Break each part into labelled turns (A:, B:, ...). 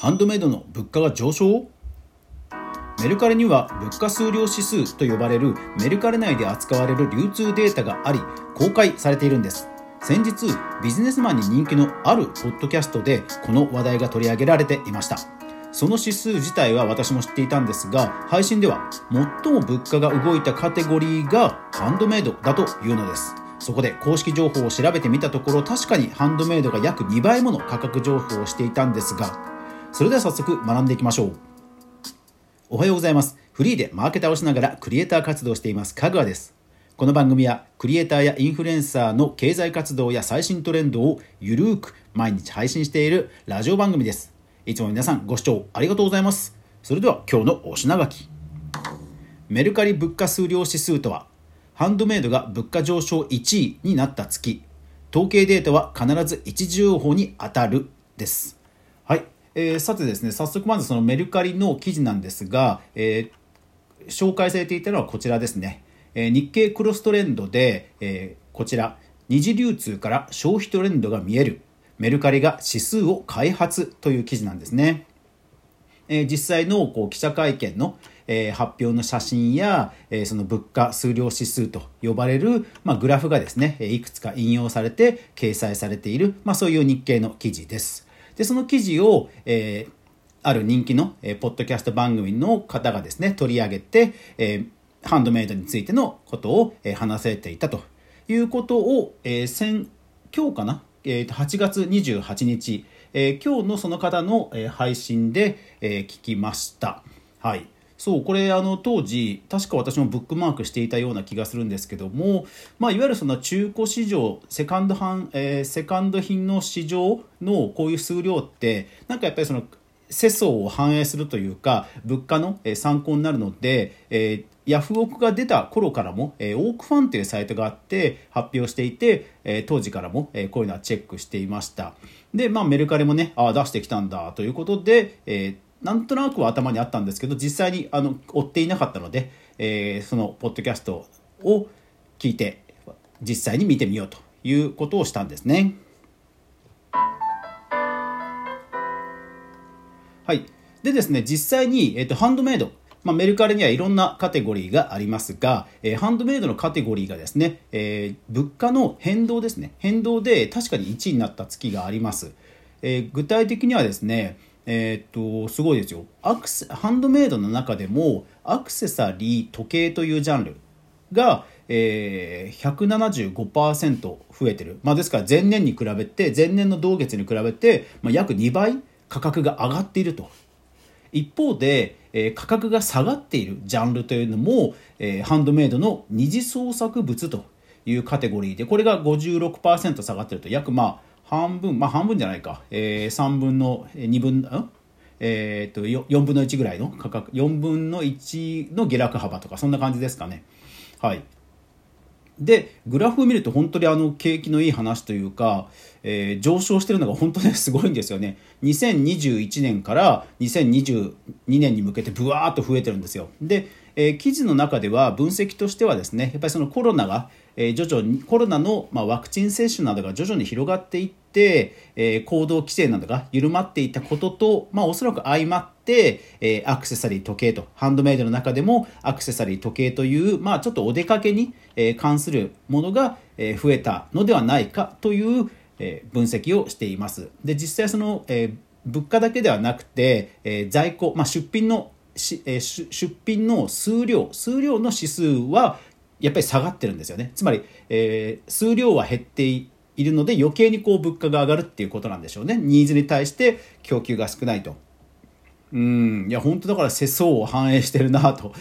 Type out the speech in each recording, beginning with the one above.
A: ハンドメイドの物価が上昇？メルカリには物価数量指数と呼ばれるメルカリ内で扱われる流通データがあり公開されているんです。先日ビジネスマンに人気のあるポッドキャストでこの話題が取り上げられていました。その指数自体は私も知っていたんですが配信では最も物価が動いたカテゴリーがハンドメイドだというのです。そこで公式情報を調べてみたところ確かにハンドメイドが約2倍もの価格情報をしていたんですがそれでは早速学んでいきましょう。おはようございます。フリーでマーケターをしながらクリエイター活動していますかぐわです。この番組はクリエイターやインフルエンサーの経済活動や最新トレンドをゆるーく毎日配信しているラジオ番組です。いつも皆さんご視聴ありがとうございます。それでは今日のお品書き。メルカリ物価数量指数とはハンドメイドが物価上昇1位になった月。統計データは必ず一時情報に当たるです、えー、さてですね早速まずそのメルカリの記事なんですが、えー、紹介されていたのはこちらですね、えー、日経クロストレンドで、え、こちら二次流通から消費トレンドが見えるメルカリが指数を開発という記事なんですね、え、実際のこう記者会見のえ、発表の写真や、え、その物価数量指数と呼ばれる、まあ、グラフがですねいくつか引用されて掲載されている、まあ、そういう日経の記事です。でその記事を、えー、ある人気の、えー、ポッドキャスト番組の方がですね取り上げて、えー、ハンドメイドについてのことを、えー、話せていたということを、えー、先今日かな、えー、8月28日、えー、今日のその方の、えー、配信で、えー、聞きました。はい。そうこれあの当時確か私もブックマークしていたような気がするんですけども、まあ、いわゆるその中古市場セカンドハン、えー、セカンド品の市場のこういう数量ってなんかやっぱりその世相を反映するというか物価の参考になるので、えー、ヤフオクが出た頃からも、えー、オークファンというサイトがあって発表していて、えー、当時からも、えー、こういうのはチェックしていました。で、まあ、メルカリもねああ出してきたんだということで、えーなんとなくは頭にあったんですけど実際にあの追っていなかったので、えー、そのポッドキャストを聞いて実際に見てみようということをしたんですね。はい、でですね実際に、えーと、ハンドメイド。まあ、メルカリにはいろんなカテゴリーがありますが、えー、ハンドメイドのカテゴリーがですね、えー、物価の変動ですね。変動で確かに1位になった月があります、えー、具体的にはですねえー、っとすごいですよ。アクセハンドメイドの中でもアクセサリー時計というジャンルが、えー、175%増えてる、まあ、ですから前年に比べて前年の同月に比べて、まあ、約2倍価格が上がっていると。一方で、えー、価格が下がっているジャンルというのも、えー、ハンドメイドの二次創作物というカテゴリーでこれが56%下がってると。約まあ半分、まあ半分じゃないか、えー、3分の2分、ん？えー、っと4分の1ぐらいの価格、4分の1の下落幅とか、そんな感じですかね。はい。で、グラフを見ると本当にあの景気のいい話というか、えー、上昇してるのが本当にすごいんですよね。2021年から2022年に向けてブワーッと増えてるんですよ。で、えー、記事の中では分析としてはですね、やっぱりそのコロナが、えー、徐々にコロナの、まあ、ワクチン接種などが徐々に広がっていって、えー、行動規制などが緩まっていたことと、まあ、おそらく相まって、えー、アクセサリー時計とハンドメイドの中でもアクセサリー時計という、まあ、ちょっとお出かけに、えー、関するものが、え、増えたのではないかという、えー、分析をしています。で実際その、えー、物価だけではなくて、えー、在庫、まあ、出品のし、えー、出品の数量数量の指数はやっぱり下がってるんですよね。つまり、えー、数量は減っているので余計にこう物価が上がるっていうことなんでしょうね。ニーズに対して供給が少ないと。うん。いや本当だから世相を反映してるなと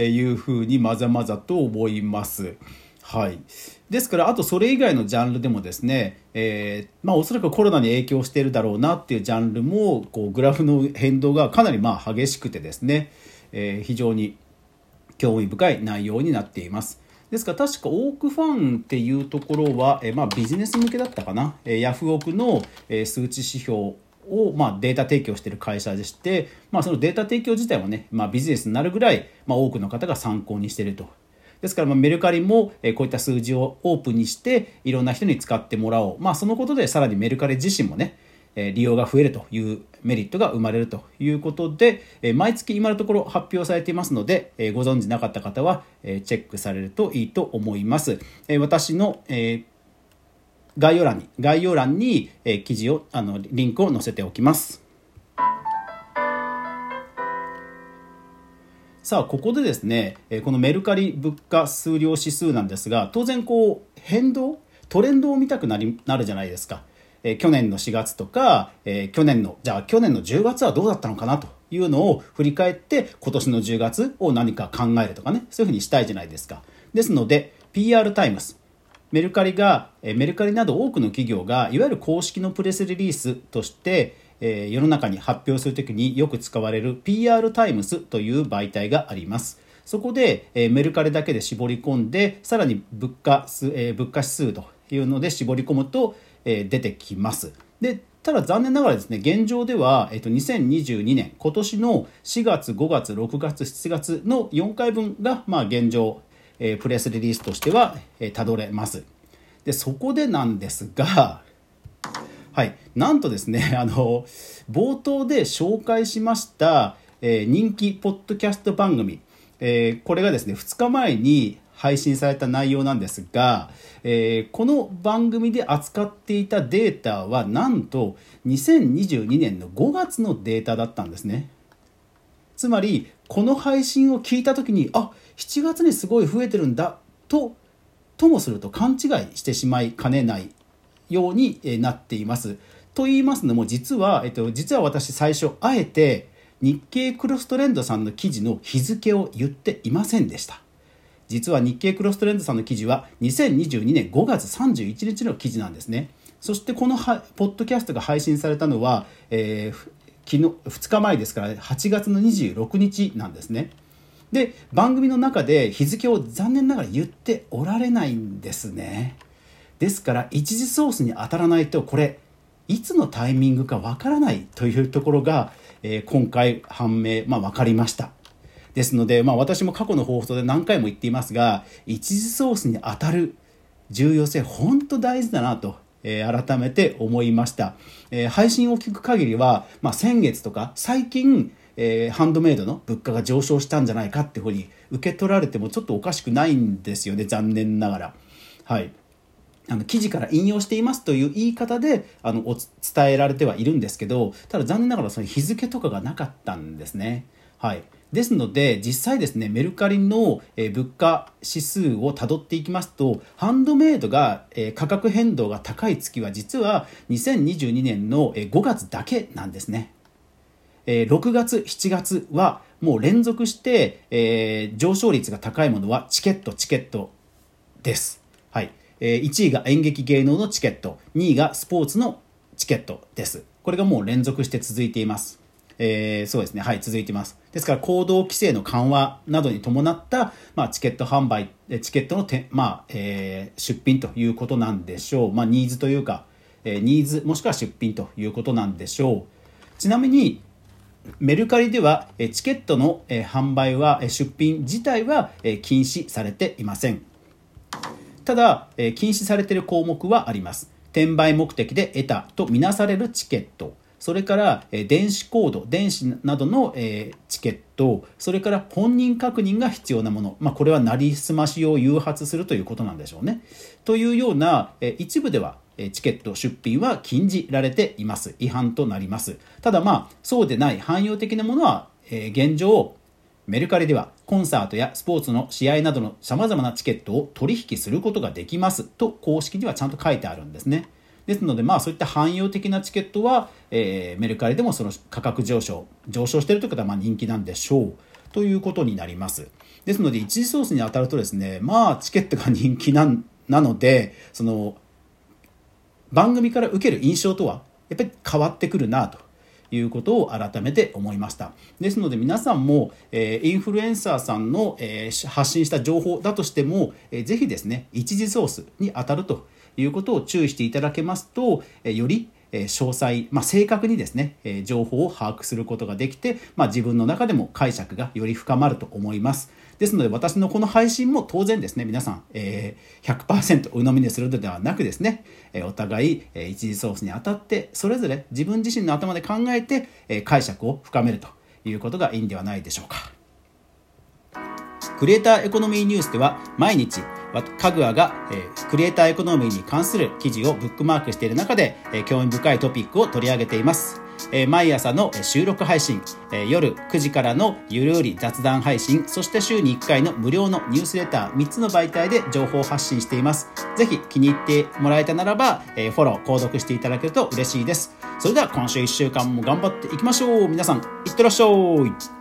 A: いうふうにまざまざと思います。はい。ですからあとそれ以外のジャンルでもですね、えー、まあ、おそらくコロナに影響しているだろうなっていうジャンルもこうグラフの変動がかなりまあ激しくてですね、えー、非常に興味深い内容になっています。ですから確かオークファンっていうところは、えまあ、ビジネス向けだったかな、えヤフオクの、え数値指標を、まあ、データ提供している会社でして、まあ、そのデータ提供自体はね、まあ、ビジネスになるぐらい、まあ、多くの方が参考にしていると。ですから、ま、メルカリも、こういった数字をオープンにしていろんな人に使ってもらおう、まあ、そのことでさらにメルカリ自身もね利用が増えるというメリットが生まれるということで、毎月今のところ発表されていますので、ご存知なかった方は、チェックされるといいと思います。私の、概要欄に概要欄に、記事をあのリンクを載せておきます。さあここでですねこのメルカリ物価数量指数なんですが当然こう変動トレンドを見たくなりなるじゃないですか。え去年の4月とか、え去年のじゃあ去年の10月はどうだったのかなというのを振り返って今年の10月を何か考えるとかねそういうふうにしたいじゃないですか。ですので PR タイムスメルカリがえメルカリなど多くの企業がいわゆる公式のプレスリリースとしてえ世の中に発表するときによく使われる PR タイムスという媒体があります。そこで、えメルカリだけで絞り込んでさらに物価数、え物価指数というので絞り込むと、え出てきます。でただ残念ながらですね現状では、えっと、2022年今年の4月5月6月7月の4回分が、まあ、現状、えー、プレスリリースとしては、えー、たどれますでそこでなんですがはい、なんとですね あの冒頭で紹介しました、えー、人気ポッドキャスト番組、えー、これがですね2日前に配信された内容なんですが、えー、この番組で扱っていたデータはなんと2022年の5月のデータだったんですねつまりこの配信を聞いた時にあ7月にすごい増えてるんだとともすると勘違いしてしまいかねないようになっています。と言いますのも実は、えっと、実は私最初あえて日経クロストレンドさんの記事の日付を言っていませんでした。実は日経クロストレンドさんの記事は2022年5月31日の記事なんですね。そしてこのポッドキャストが配信されたのは、えー、昨日2日前ですから8月の26日なんですね。で番組の中で日付を残念ながら言っておられないんですね。ですから一次ソースに当たらないとこれいつのタイミングかわからないというところが、えー、今回判明、まあ、分かりました。ですので、まあ、私も過去の放送で何回も言っていますが一次ソースに当たる重要性本当大事だなと、えー、改めて思いました、えー、配信を聞く限りは、まあ、先月とか最近えー、ハンドメイドの物価が上昇したんじゃないかっていうふうに受け取られてもちょっとおかしくないんですよね残念ながら。はいあの記事から引用していますという言い方であの伝えられてはいるんですけどただ残念ながらその日付とかがなかったんですね。はい、ですので実際ですねメルカリの物価指数をたどっていきますとハンドメイドが価格変動が高い月は実は2022年の5月だけなんですね。6月7月はもう連続して、上昇率が高いものはチケットチケットです。はいえ1位が演劇芸能のチケット2位がスポーツのチケットですこれがもう連続して続いていますえー、そうですね、はい、続いてます。ですから、行動規制の緩和などに伴った、まあ、チケット販売、チケットのて、まあえー、出品ということなんでしょう。まあ、ニーズというか、えー、ニーズもしくは出品ということなんでしょう。ちなみに、メルカリでは、チケットの販売は、出品自体は禁止されていません。ただ、えー、禁止されている項目はあります。転売目的で得たとみなされるチケット、それから、えー、電子コード、電子などの、えー、チケット、それから本人確認が必要なもの、まあ、これはなりすましを誘発するということなんでしょうね。というような、えー、一部ではチケット出品は禁じられています。違反となります。ただまあ、そうでない汎用的なものは、えー、現状、メルカリではコンサートやスポーツの試合などの様々なチケットを取引することができますと公式にはちゃんと書いてあるんですね。ですので、まあそういった汎用的なチケットは、えー、メルカリでもその価格上昇、上昇しているということはまあ人気なんでしょうということになります。ですので、一次ソースに当たるとですね、まあチケットが人気ななので、その番組から受ける印象とはやっぱり変わってくるなということを改めて思いました。ですので皆さんも、えー、インフルエンサーさんの、えー、発信した情報だとしても、えー、ぜひですね一次ソースに当たるということを注意していただけますと、えー、よりえ詳細、まあ、正確にですね、え情報を把握することができて、まあ、自分の中でも解釈がより深まると思います。ですので私のこの配信も当然ですね皆さん、え、100%鵜呑みにするのではなくですね、えお互い、え一時ソースにあたってそれぞれ自分自身の頭で考えて、え解釈を深めるということがいいんではないでしょうか。クリエイターエコノミーニュースでは毎日かぐわが、えー、クリエイターエコノミーに関する記事をブックマークしている中で、え、興味深いトピックを取り上げています。え、毎朝の収録配信、え、夜9時からのゆるうり雑談配信、そして週に1回の無料のニュースレター3つの媒体で情報発信しています。ぜひ気に入ってもらえたならば、え、フォロー、購読していただけると嬉しいです。それでは今週1週間も頑張っていきましょう。皆さん、いってらっしゃい。